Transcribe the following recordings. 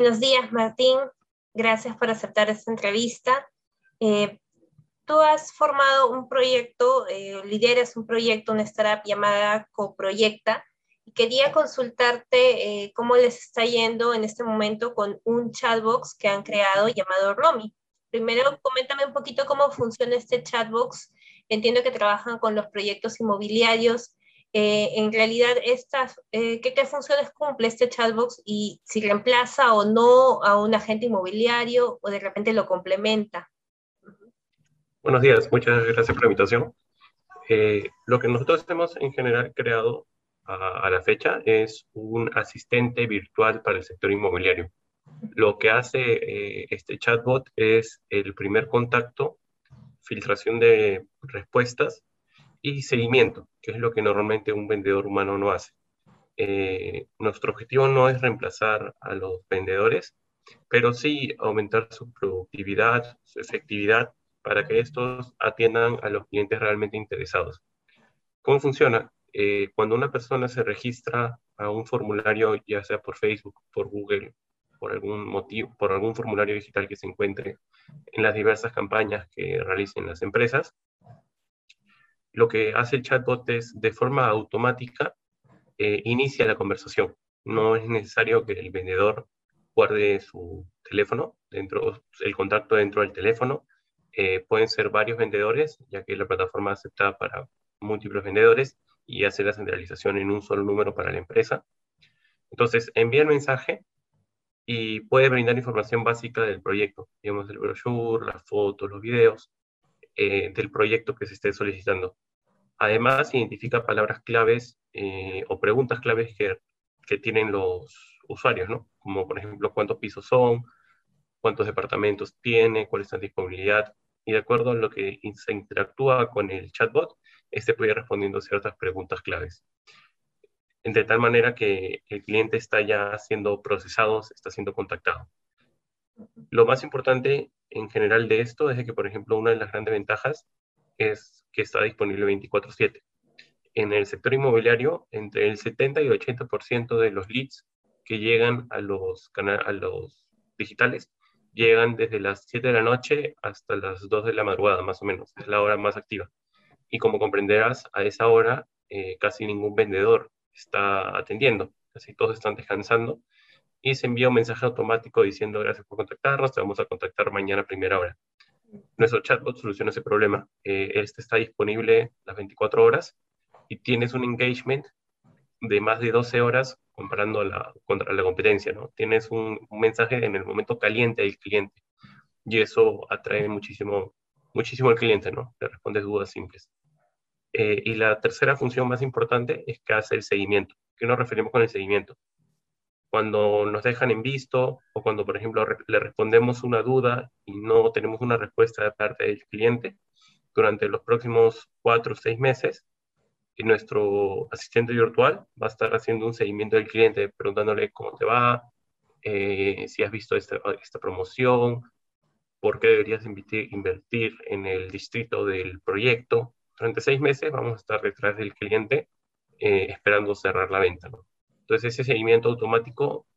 Buenos días, Martín. Gracias por aceptar esta entrevista. Eh, tú has formado un proyecto, eh, lideras un proyecto, una startup llamada Coproyecta, y quería consultarte eh, cómo les está yendo en este momento con un chatbox que han creado llamado Romy. Primero, coméntame un poquito cómo funciona este chatbox. Entiendo que trabajan con los proyectos inmobiliarios eh, en realidad estas, eh, ¿qué, funciones cumple este chatbox y si reemplaza o no a un agente inmobiliario o de repente lo complementa. Buenos días, muchas gracias por la invitación. Eh, lo que nosotros hemos en general creado a, a, la fecha es un asistente virtual para el sector inmobiliario. Lo que hace este chatbot es el primer contacto, filtración de respuestas y seguimiento, que es lo que normalmente un vendedor humano no hace. Eh, nuestro objetivo no es reemplazar a los vendedores, pero sí aumentar su productividad, su efectividad, para que estos atiendan a los clientes realmente interesados. ¿Cómo funciona? Eh, cuando una persona se registra a un formulario, ya sea por Facebook, por Google, por algún motivo, por algún formulario digital que se encuentre en las diversas campañas que realicen las empresas, lo que hace el chatbot es de forma automática eh, inicia la conversación. No es necesario que el vendedor guarde su teléfono, dentro, el contacto dentro del teléfono. Eh, pueden ser varios vendedores, ya que la plataforma acepta para múltiples vendedores y hace la centralización en un solo número para la empresa. Entonces, envía el mensaje y puede brindar información básica del proyecto, digamos, el brochure, las fotos, los videos, eh, del proyecto que se esté solicitando. Además, identifica palabras claves eh, o preguntas claves que, que, tienen los usuarios, ¿no? Como por ejemplo, cuántos pisos son, cuántos departamentos tiene, cuál es la disponibilidad. Y de acuerdo a lo que se interactúa con el chatbot, este puede ir respondiendo ciertas preguntas claves. De tal manera que el cliente está ya siendo procesado, está siendo contactado. Lo más importante en general de esto es que, por ejemplo, una de las grandes ventajas es que está disponible 24/7. En el sector inmobiliario, entre el 70 y 80% de los leads que llegan a los, a los digitales llegan desde las 7 de la noche hasta las 2 de la madrugada, más o menos. Es la hora más activa. Y como comprenderás, a esa hora eh, casi ningún vendedor está atendiendo. Casi todos están descansando y se envía un mensaje automático diciendo gracias por contactarnos, te vamos a contactar mañana a primera hora. Nuestro chatbot soluciona ese problema. Eh, este está disponible las 24 horas y tienes un engagement de más de 12 horas comparando la, contra la competencia. ¿no? Tienes un, mensaje en el momento caliente del cliente y eso atrae muchísimo, muchísimo al cliente, ¿no? Le respondes dudas simples. Eh, y la tercera función más importante es que hace el seguimiento. ¿Qué nos referimos con el seguimiento? Cuando nos dejan en visto o cuando, por ejemplo, le respondemos una duda y no tenemos una respuesta de parte del cliente, durante los próximos cuatro o seis meses, y nuestro asistente virtual va a estar haciendo un seguimiento del cliente, preguntándole cómo te va, eh, si has visto esta, esta, promoción, por qué deberías invertir en el distrito del proyecto. Durante seis meses vamos a estar detrás del cliente eh, esperando cerrar la venta. ¿no? Entonces ese seguimiento automático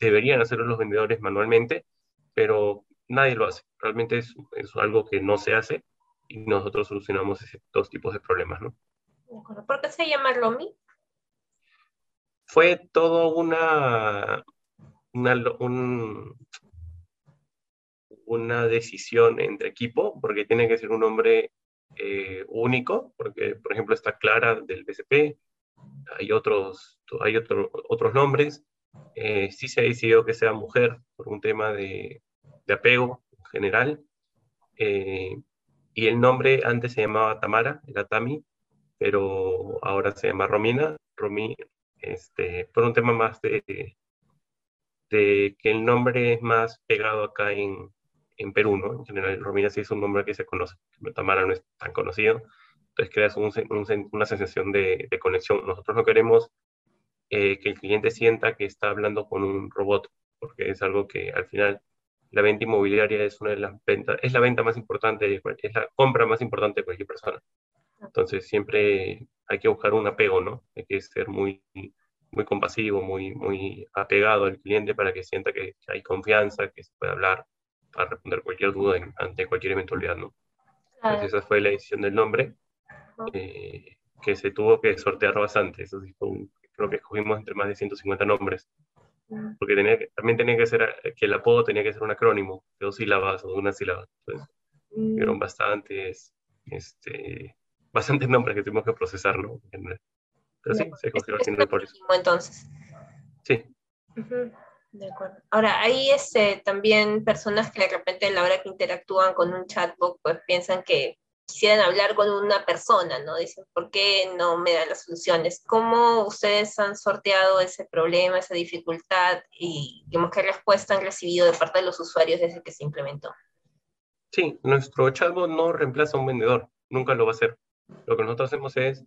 deberían hacerlo los vendedores manualmente, pero nadie lo hace. Realmente es, algo que no se hace y nosotros solucionamos esos dos tipos de problemas, ¿no? ¿Por qué se llama Romy? Fue todo una, una, decisión entre equipo, porque tiene que ser un nombre eh, único, porque por ejemplo está Clara del BCP, hay otros, hay otro, otros nombres. Eh, sí se ha decidido que sea mujer por un tema de, de apego general. Eh, y el nombre antes se llamaba Tamara, era Tami, pero ahora se llama Romina. Romi, este, por un tema más de, de que el nombre es más pegado acá en, en Perú, ¿no? En Romina sí es un nombre que se conoce, Tamara no es tan conocido entonces creas una sensación de, conexión. Nosotros no queremos eh, que el cliente sienta que está hablando con un robot, porque es algo que al final la venta inmobiliaria es una de las ventas, es la venta más importante, es la compra más importante de cualquier persona. Entonces siempre hay que buscar un apego, ¿no? Hay que ser muy, muy compasivo, muy, muy apegado al cliente para que sienta que, hay confianza, que se puede hablar para responder cualquier duda ante cualquier eventualidad, ¿no? Entonces esa fue la decisión del nombre, eh, que se tuvo que sortear bastante. Eso sí creo que escogimos entre más de 150 nombres. Mm. Porque tenía también tenía que ser, que el apodo tenía que ser un acrónimo de dos sílabas o de una sílaba. Entonces, mm. fueron bastantes, este, bastantes nombres que tuvimos que procesar, ¿no? Pero sí, se escogió final por eso. Entonces. Sí. De acuerdo. Ahora, hay este, también personas que de repente a la hora que interactúan con un chatbot, pues piensan que quisieran hablar con una persona, ¿no? Dicen, ¿por qué no me da las soluciones? ¿Cómo ustedes han sorteado ese problema, esa dificultad y qué respuesta han recibido de parte de los usuarios desde que se implementó? Sí, nuestro chatbot no reemplaza a un vendedor, nunca lo va a hacer. Lo que nosotros hacemos es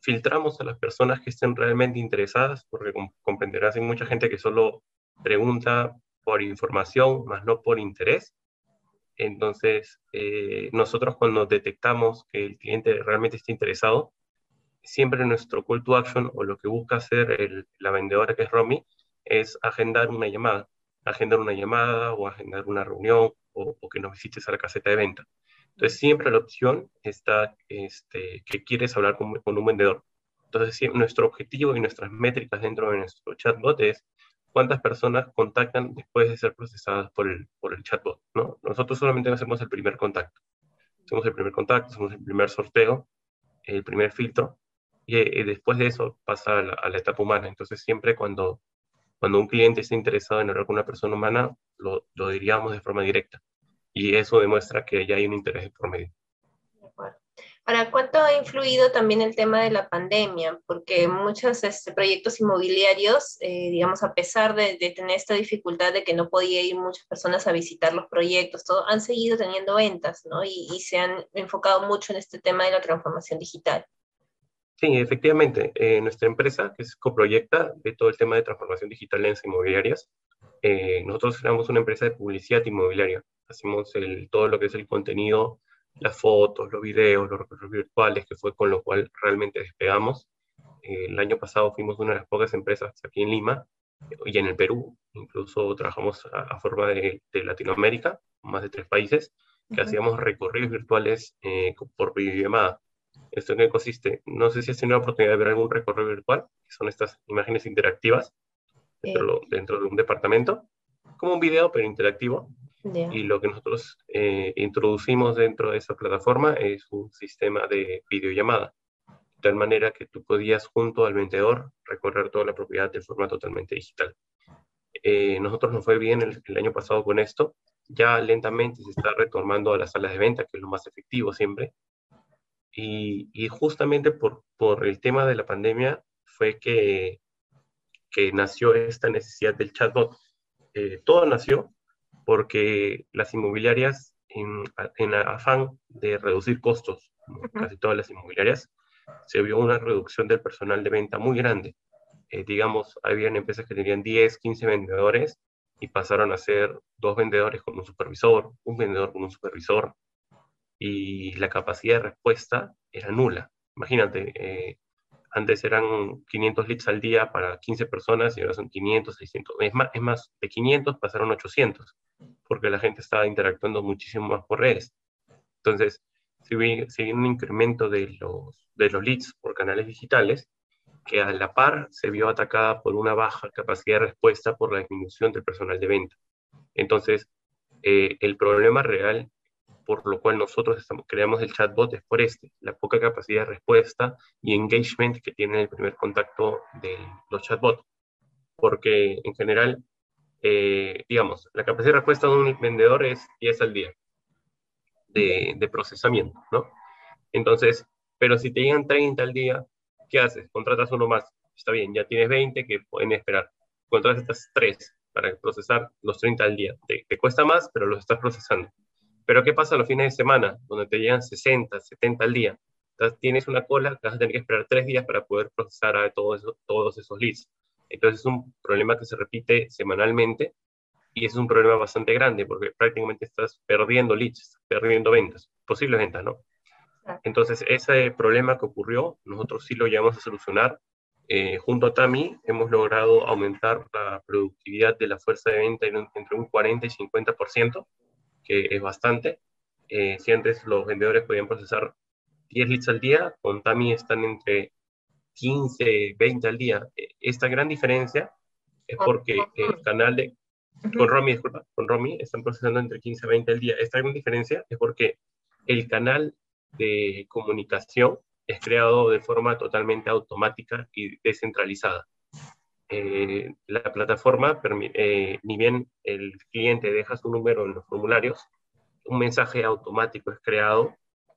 filtramos a las personas que estén realmente interesadas, porque comprenderás, hay mucha gente que solo pregunta por información, más no por interés. Entonces, eh, nosotros cuando detectamos que el cliente realmente está interesado, siempre nuestro call to action o lo que busca hacer la vendedora que es Romy es agendar una llamada, agendar una llamada o agendar una reunión o, que nos visites a la caseta de venta. Entonces, siempre la opción está este, que quieres hablar con, un vendedor. Entonces, nuestro objetivo y nuestras métricas dentro de nuestro chatbot es cuántas personas contactan después de ser procesadas por el, por el chatbot. ¿no? Nosotros solamente hacemos el primer contacto. Hacemos el primer contacto, hacemos el primer sorteo, el primer filtro, y, después de eso pasa a la, etapa humana. Entonces siempre cuando, cuando un cliente está interesado en hablar con una persona humana, lo, lo diríamos de forma directa. Y eso demuestra que ya hay un interés por medio. Ahora, ¿cuánto ha influido también el tema de la pandemia? Porque muchos este, proyectos inmobiliarios, eh, digamos, a pesar de, tener esta dificultad de que no podía ir muchas personas a visitar los proyectos, todo, han seguido teniendo ventas, ¿no? Y, se han enfocado mucho en este tema de la transformación digital. Sí, efectivamente. Eh, nuestra empresa, que es Coproyecta, de todo el tema de transformación digital en las inmobiliarias, eh, nosotros éramos una empresa de publicidad inmobiliaria. Hacemos el, todo lo que es el contenido las fotos, los videos, los recursos virtuales, que fue con lo cual realmente despegamos. el año pasado fuimos una de las pocas empresas aquí en Lima y en el Perú, incluso trabajamos a, forma de, Latinoamérica, más de tres países, que hacíamos recorridos virtuales eh, por videollamada. ¿Esto en qué consiste? No sé si has tenido la oportunidad de ver algún recorrido virtual, que son estas imágenes interactivas dentro, dentro de un departamento, como un video, pero interactivo, y lo que nosotros eh, introducimos dentro de esa plataforma es un sistema de videollamada, de tal manera que tú podías junto al vendedor recorrer toda la propiedad de forma totalmente digital. Eh, nosotros nos fue bien el, año pasado con esto, ya lentamente se está retomando a las salas de venta, que es lo más efectivo siempre, y, y justamente por, por el tema de la pandemia fue que, que nació esta necesidad del chatbot. Eh, todo nació porque las inmobiliarias, en, en afán de reducir costos, casi todas las inmobiliarias, se vio una reducción del personal de venta muy grande. Eh, digamos, habían empresas que tenían 10, 15 vendedores y pasaron a ser dos vendedores con un supervisor, un vendedor con un supervisor, y la capacidad de respuesta era nula. Imagínate, eh, antes eran 500 leads al día para 15 personas y ahora son 500, 600. Es más, es más de 500 pasaron a 800 porque la gente estaba interactuando muchísimo más por redes. Entonces, se ve, un incremento de los, de los leads por canales digitales que a la par se vio atacada por una baja capacidad de respuesta por la disminución del personal de venta. Entonces, eh, el problema real por lo cual nosotros estamos, creamos el chatbot es por este, la poca capacidad de respuesta y engagement que tiene el primer contacto de los chatbots. Porque en general eh, digamos, la capacidad de respuesta de un vendedor es 10 al día de, procesamiento, ¿no? Entonces, pero si te llegan 30 al día, ¿qué haces? Contratas uno más. Está bien, ya tienes 20 que pueden esperar. Contratas estas 3 para procesar los 30 al día. Te, te, cuesta más, pero los estás procesando. Pero ¿qué pasa los fines de semana, donde te llegan 60, 70 al día? Entonces, tienes una cola que vas a tener que esperar 3 días para poder procesar a todos todos esos leads. Entonces es un problema que se repite semanalmente y es un problema bastante grande porque prácticamente estás perdiendo leads, perdiendo ventas, posibles ventas, ¿no? Entonces ese problema que ocurrió, nosotros sí lo llevamos a solucionar Eh, junto a TAMI hemos logrado aumentar la productividad de la fuerza de venta entre un 40 y 50%, que es bastante. Eh, si antes los vendedores podían procesar 10 leads al día, con TAMI están entre 15, 20 al día. E, esta gran diferencia es porque el canal de... Con Romy, disculpa, con Romy están procesando entre 15 y 20 al día. Esta gran diferencia es porque el canal de comunicación es creado de forma totalmente automática y descentralizada. Eh, la plataforma, eh, ni bien el cliente deja su número en los formularios, un mensaje automático es creado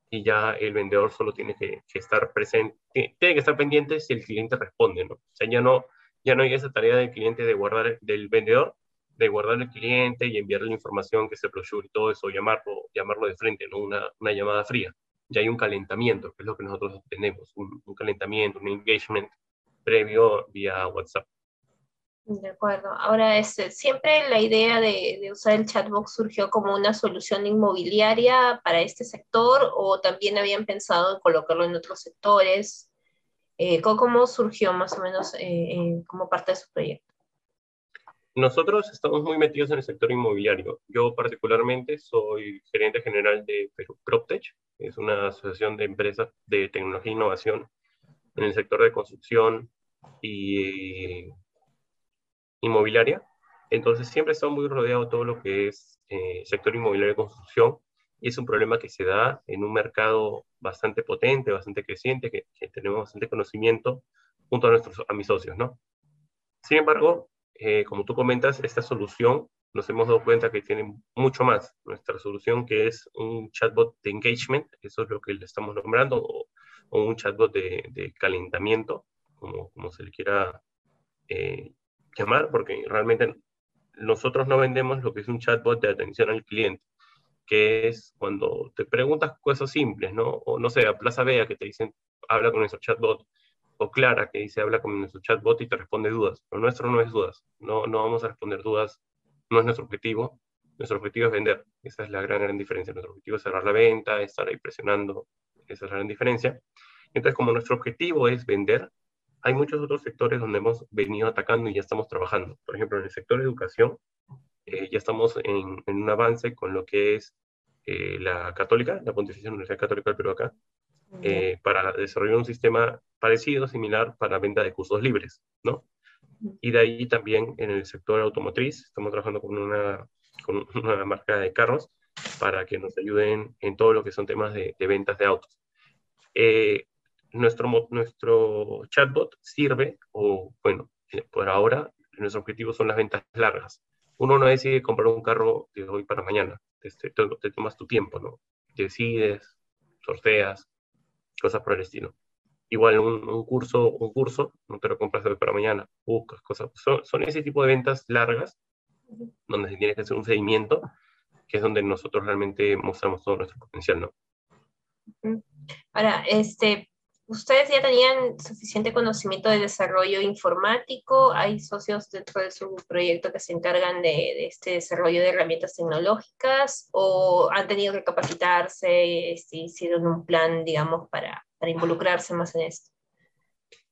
y ya el vendedor solo tiene que, estar presente, tiene que estar pendiente si el cliente responde, ¿no? O sea, ya no, ya no hay esa tarea del cliente de guardar, del vendedor, de guardar el cliente y enviarle la información que se brochure y todo eso, llamarlo, llamarlo de frente, ¿no? Una, una llamada fría ya hay un calentamiento, que es lo que nosotros tenemos, un, calentamiento, un engagement previo vía WhatsApp. De acuerdo. Ahora, este, siempre la idea de, usar el chatbox surgió como una solución inmobiliaria para este sector o también habían pensado en colocarlo en otros sectores. Eh, ¿Cómo surgió más o menos eh, como parte de su proyecto? Nosotros estamos muy metidos en el sector inmobiliario. Yo particularmente soy gerente general de PropTech, es una asociación de empresas de tecnología e innovación en el sector de construcción y inmobiliaria. Entonces siempre está muy rodeado todo lo que es eh, sector inmobiliario de construcción y es un problema que se da en un mercado bastante potente, bastante creciente, que, tenemos bastante conocimiento junto a, nuestros, a mis socios, ¿no? Sin embargo, eh, como tú comentas, esta solución nos hemos dado cuenta que tiene mucho más. Nuestra solución que es un chatbot de engagement, eso es lo que le estamos nombrando, o, un chatbot de, calentamiento, como, como, se le quiera eh, llamar, porque realmente nosotros no vendemos lo que es un chatbot de atención al cliente, que es cuando te preguntas cosas simples, ¿no? O no sé, a Plaza Vea que te dicen, habla con nuestro chatbot, o Clara que dice habla con nuestro chatbot y te responde dudas. Lo nuestro no es dudas. No, no vamos a responder dudas. No es nuestro objetivo. Nuestro objetivo es vender. Esa es la gran, gran diferencia. Nuestro objetivo es cerrar la venta, estar ahí presionando. Esa es la gran diferencia. Entonces, como nuestro objetivo es vender, hay muchos otros sectores donde hemos venido atacando y ya estamos trabajando. Por ejemplo, en el sector de educación, eh, ya estamos en, un avance con lo que es eh, la católica, la Pontificia Universidad Católica del Perú acá, eh, para desarrollar un sistema parecido, similar para venta de cursos libres, ¿no? Y de ahí también en el sector automotriz, estamos trabajando con una, con una marca de carros para que nos ayuden en todo lo que son temas de, ventas de autos. Eh, nuestro, nuestro chatbot sirve, o bueno, eh, por ahora, nuestro objetivo son las ventas largas. Uno no decide comprar un carro de hoy para mañana, te, te, te tomas tu tiempo, ¿no? Decides, sorteas, cosas por el estilo. Igual un, curso, un curso, no te lo compras de hoy para mañana, buscas cosas. Son, son ese tipo de ventas largas donde se tiene que hacer un seguimiento, que es donde nosotros realmente mostramos todo nuestro potencial, ¿no? Ahora, este, ¿ustedes ya tenían suficiente conocimiento de desarrollo informático? ¿Hay socios dentro de su proyecto que se encargan de, este desarrollo de herramientas tecnológicas? ¿O han tenido que capacitarse? Este, ¿Hicieron un plan, digamos, para, para involucrarse más en esto?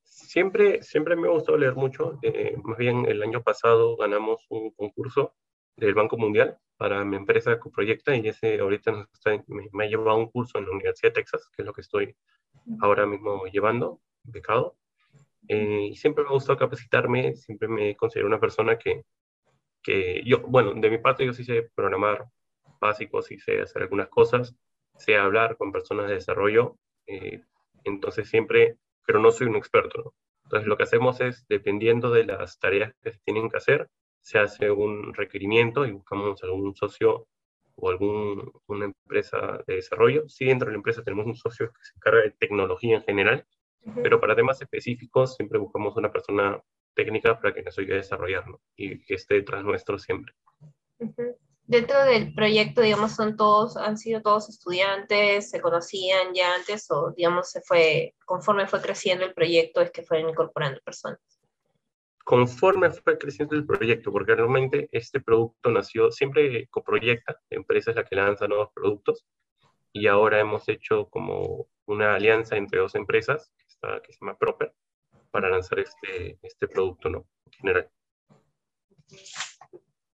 Siempre, siempre me ha gustado leer mucho. Eh, más bien, el año pasado ganamos un concurso del Banco Mundial para mi empresa Coproyecta y ese ahorita me, ha llevado un curso en la Universidad de Texas, que es lo que estoy ahora mismo llevando, becado. Eh, y siempre me ha gustado capacitarme, siempre me considero una persona que, que yo, bueno, de mi parte yo sí sé programar básicos, sí sé hacer algunas cosas, sé hablar con personas de desarrollo, eh, entonces siempre, pero no soy un experto, Entonces lo que hacemos es, dependiendo de las tareas que se tienen que hacer, se hace un requerimiento y buscamos algún socio o alguna empresa de desarrollo. Sí, dentro de la empresa tenemos un socio que se encarga de tecnología en general, pero para temas específicos siempre buscamos una persona técnica para que nos ayude a desarrollarlo y que esté detrás nuestro siempre dentro del proyecto, digamos, son todos, han sido todos estudiantes, se conocían ya antes o, digamos, se fue, conforme fue creciendo el proyecto, es que fueron incorporando personas? Conforme fue creciendo el proyecto, porque realmente este producto nació, siempre coproyecta, la empresa es la que lanza nuevos productos, y ahora hemos hecho como una alianza entre dos empresas, que, que se llama Proper, para lanzar este, este producto, ¿no? En general.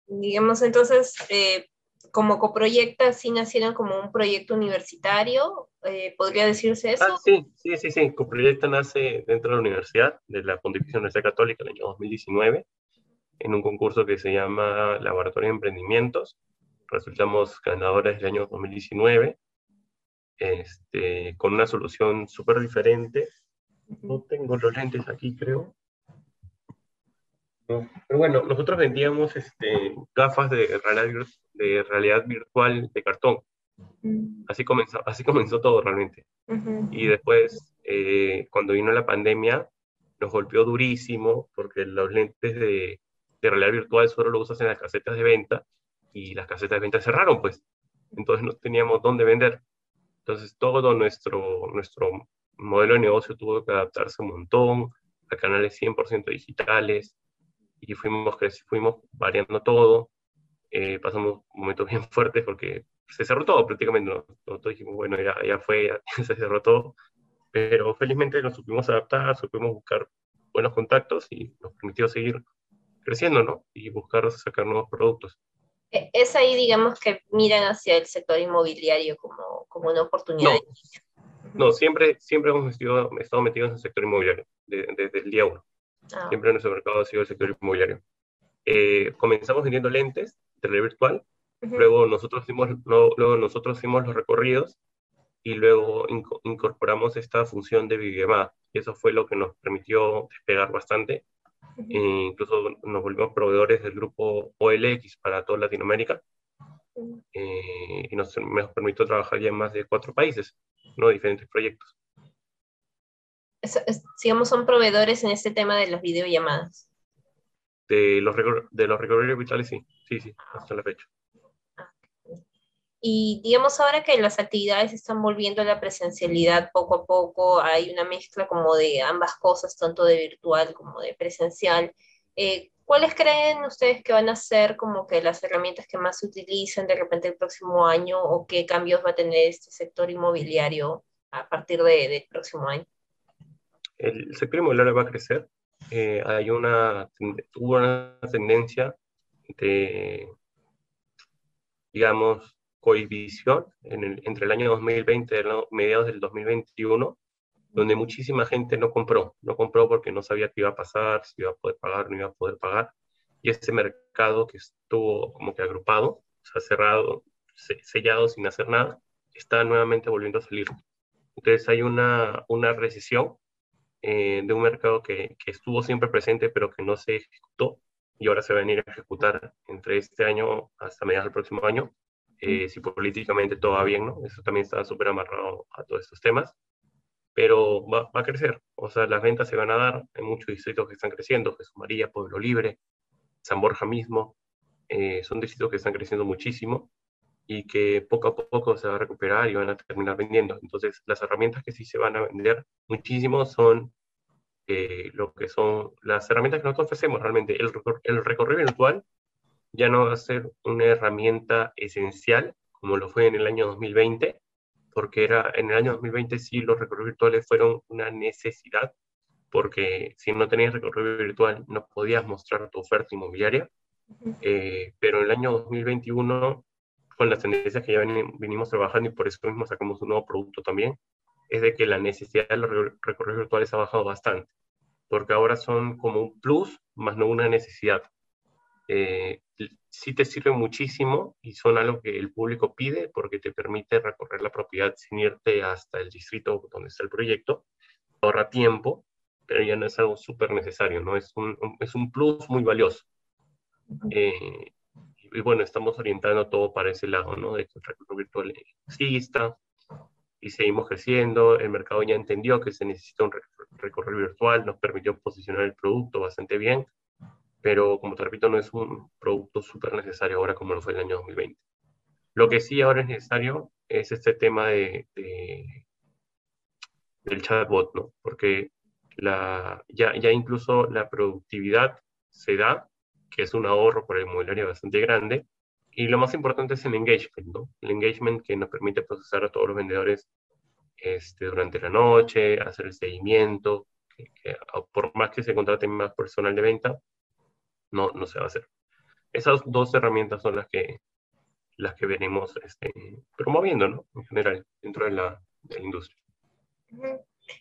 Digamos, entonces, eh, como coproyecta, sí nacieron como un proyecto universitario, eh, ¿podría decirse eso? Ah, sí, sí, sí, sí. Coproyecta nace dentro de la universidad, de la Pontificia Universidad Católica, el año 2019, en un concurso que se llama Laboratorio de Emprendimientos. Resultamos ganadores del año 2019, este, con una solución súper diferente. No tengo los lentes aquí, creo. Pero bueno, nosotros vendíamos este, gafas de realidad, de realidad virtual de cartón. Mm. Así comenzó, así comenzó todo realmente. Y después, eh, cuando vino la pandemia, nos golpeó durísimo porque los lentes de, de realidad virtual solo lo usas en las casetas de venta y las casetas de venta cerraron, pues. Entonces no teníamos dónde vender. Entonces todo nuestro, nuestro modelo de negocio tuvo que adaptarse un montón a canales 100% digitales, y fuimos, fuimos variando todo. Eh, pasamos momentos bien fuertes porque se cerró todo prácticamente. Nosotros dijimos, bueno, ya, ya fue, ya se cerró todo. Pero felizmente nos supimos adaptar, supimos buscar buenos contactos y nos permitió seguir creciendo, ¿no? Y buscar sacar nuevos productos. E, es ahí, digamos, que miran hacia el sector inmobiliario como, como una oportunidad. No, no siempre, siempre hemos estado, estado metidos en el sector inmobiliario, desde el día uno. Ah. Siempre nuestro mercado ha sido el sector inmobiliario. Eh, comenzamos vendiendo lentes de realidad virtual, luego, nosotros hicimos, luego nosotros hicimos los recorridos y luego incorporamos esta función de videollamada. Y eso fue lo que nos permitió despegar bastante. e incluso nos volvimos proveedores del grupo OLX para toda Latinoamérica. Eh, y nos, nos permitió trabajar ya en más de cuatro países, ¿no? diferentes proyectos digamos, son proveedores en este tema de las videollamadas. De los, de los recorridos virtuales, sí, sí, sí, hasta la fecha. Y digamos ahora que las actividades están volviendo a la presencialidad poco a poco, hay una mezcla como de ambas cosas, tanto de virtual como de presencial. Eh, ¿Cuáles creen ustedes que van a ser como que las herramientas que más se utilizan de repente el próximo año o qué cambios va a tener este sector inmobiliario a partir de, del próximo año? El sector inmobiliario va a crecer. Eh, hay una, hubo una tendencia de, digamos, cohibición entre el año 2020 y mediados del 2021, donde muchísima gente no compró. No compró porque no sabía qué iba a pasar, si iba a poder pagar, no iba a poder pagar. Y ese mercado que estuvo como que agrupado, o sea, cerrado, sellado sin hacer nada, está nuevamente volviendo a salir. Entonces hay una, una recesión eh, de un mercado que, que, estuvo siempre presente pero que no se ejecutó y ahora se va a venir a ejecutar entre este año hasta mediados del próximo año, eh, si políticamente todo va bien, ¿no? Eso también está súper amarrado a todos estos temas, pero va, va, a crecer, o sea, las ventas se van a dar, hay muchos distritos que están creciendo, Jesús María, Pueblo Libre, San Borja mismo, eh, son distritos que están creciendo muchísimo y que poco a poco se va a recuperar y van a terminar vendiendo. Entonces, las herramientas que sí se van a vender muchísimo son eh, lo que son las herramientas que nosotros ofrecemos realmente. El, el recorrido virtual ya no va a ser una herramienta esencial como lo fue en el año 2020, porque era en el año 2020 sí los recorridos virtuales fueron una necesidad, porque si no tenías recorrido virtual no podías mostrar tu oferta inmobiliaria, eh, pero en el año 2021 con las tendencias que ya venimos trabajando y por eso mismo sacamos un nuevo producto también, es de que la necesidad de los recorridos virtuales ha bajado bastante, porque ahora son como un plus, más no una necesidad. Eh, sí te sirve muchísimo y son algo que el público pide porque te permite recorrer la propiedad sin irte hasta el distrito donde está el proyecto, ahorra tiempo, pero ya no es algo súper necesario, ¿no? Es un, es un plus muy valioso. Eh, y bueno, estamos orientando todo para ese lado, ¿no? De que el recorrido virtual exista y seguimos creciendo. El mercado ya entendió que se necesita un recorrido virtual, nos permitió posicionar el producto bastante bien, pero como te repito, no es un producto súper necesario ahora como lo fue el año 2020. Lo que sí ahora es necesario es este tema de, del chatbot, ¿no? Porque la, ya, ya incluso la productividad se da que es un ahorro por el inmobiliario bastante grande. Y lo más importante es el engagement, ¿no? El engagement que nos permite procesar a todos los vendedores este, durante la noche, hacer el seguimiento, que, por más que se contrate más personal de venta, no, no se va a hacer. Esas dos herramientas son las que, las que venimos este, promoviendo, ¿no? En general, dentro de la, de la industria.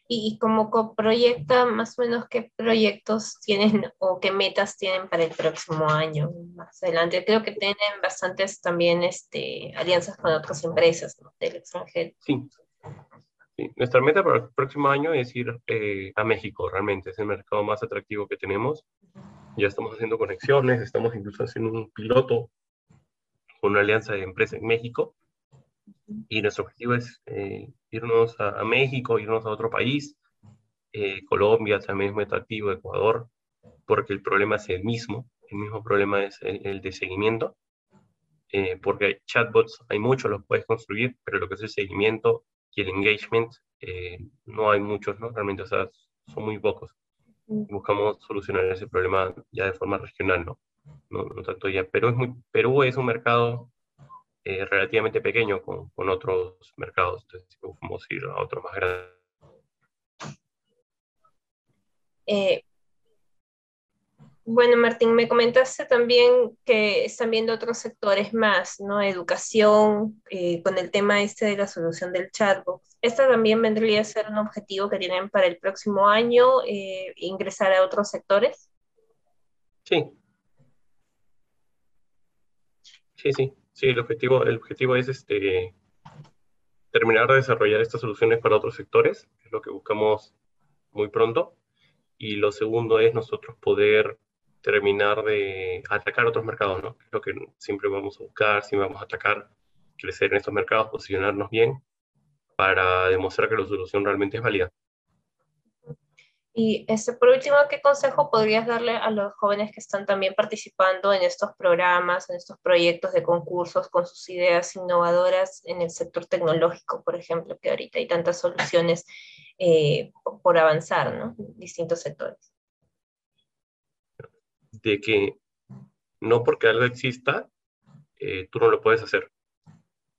Y, como coproyecta, más o menos, ¿qué proyectos tienen o qué metas tienen para el próximo año más adelante? Creo que tienen bastantes también este, alianzas con otras empresas del extranjero. Sí. Nuestra meta para el próximo año es ir eh, a México, realmente. Es el mercado más atractivo que tenemos. Ya estamos haciendo conexiones, estamos incluso haciendo un piloto con una alianza de empresas en México y nuestro objetivo es eh, irnos a, México, irnos a otro país. Eh, Colombia también es muy atractivo, Ecuador, porque el problema es el mismo. El mismo problema es el, de seguimiento. Eh, porque hay chatbots, hay muchos, los puedes construir, pero lo que es el seguimiento y el engagement, no hay muchos, ¿no? Realmente, o sea, son muy pocos. Buscamos solucionar ese problema ya de forma regional, ¿no? No, no tanto ya. Perú es, muy, Perú es un mercado eh, relativamente pequeño con, con, otros mercados. Entonces, vamos ir a otros más grandes. Eh, bueno, Martín, me comentaste también que están viendo otros sectores más, ¿no? Educación, eh, con el tema este de la solución del chatbot. ¿Esta también vendría a ser un objetivo que tienen para el próximo año, ingresar a otros sectores? Sí. Sí, sí. Sí, el objetivo, el objetivo es este, terminar de desarrollar estas soluciones para otros sectores, es lo que buscamos muy pronto. Y lo segundo es nosotros poder terminar de atacar otros mercados, ¿no? Es lo que siempre vamos a buscar, siempre vamos a atacar, crecer en estos mercados, posicionarnos bien para demostrar que la solución realmente es válida. Y este, por último, ¿qué consejo podrías darle a los jóvenes que están también participando en estos programas, en estos proyectos de concursos con sus ideas innovadoras en el sector tecnológico, por ejemplo, que ahorita hay tantas soluciones eh, por avanzar, ¿no? Distintos sectores. De que no porque algo exista, eh, tú no lo puedes hacer.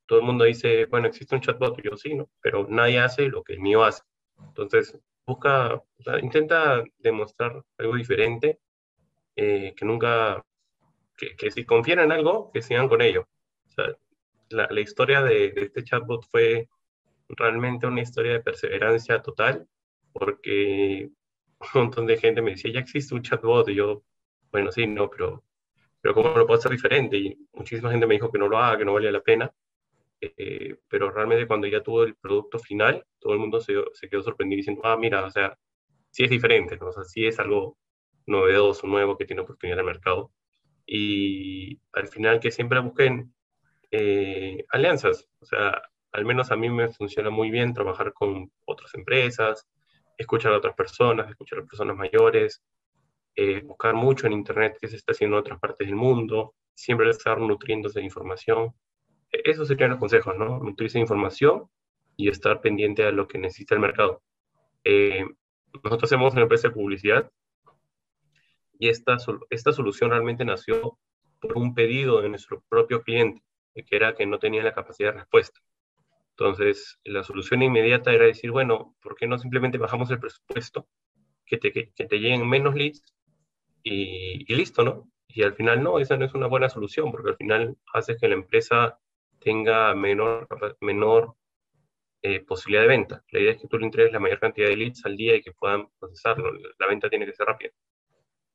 Todo el mundo dice, bueno, existe un chatbot, yo sí, ¿no? Pero nadie hace lo que el mío hace. Entonces, busca, intenta demostrar algo diferente, eh, que nunca, que, si confían en algo, que sigan con ello. la, la, historia de, este chatbot fue realmente una historia de perseverancia total, porque un montón de gente me decía, ya existe un chatbot, y yo, bueno, sí, no, pero, pero ¿cómo lo puedo hacer diferente? Y muchísima gente me dijo que no lo haga, que no valía la pena. Eh, pero realmente cuando ya tuvo el producto final, todo el mundo se, se, quedó sorprendido diciendo, ah, mira, o sea, sí es diferente, ¿no? o sea, sí es algo novedoso, nuevo, que tiene oportunidad en el mercado. Y al final que siempre busquen eh, alianzas, o sea, al menos a mí me funciona muy bien trabajar con otras empresas, escuchar a otras personas, escuchar a personas mayores, eh, buscar mucho en Internet qué se está haciendo en otras partes del mundo, siempre estar nutriéndose de información esos serían los consejos, ¿no? Nutrirse información y estar pendiente a lo que necesita el mercado. Eh, nosotros hacemos una empresa de publicidad y esta, esta solución realmente nació por un pedido de nuestro propio cliente, que era que no tenía la capacidad de respuesta. Entonces, la solución inmediata era decir, bueno, ¿por qué no simplemente bajamos el presupuesto? Que te, que, te lleguen menos leads y, y, listo, ¿no? Y al final no, esa no es una buena solución, porque al final hace que la empresa tenga menor, menor eh, posibilidad de venta. La idea es que tú le entregues la mayor cantidad de leads al día y que puedan procesarlo. La venta tiene que ser rápida.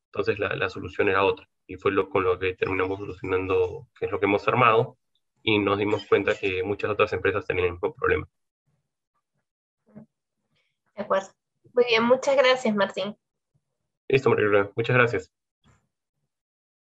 Entonces la, la solución era otra y fue lo, con lo que terminamos solucionando, que es lo que hemos armado, y nos dimos cuenta que muchas otras empresas tenían el mismo problema. De acuerdo. Muy bien, muchas gracias, Martín. Listo, María Muchas gracias.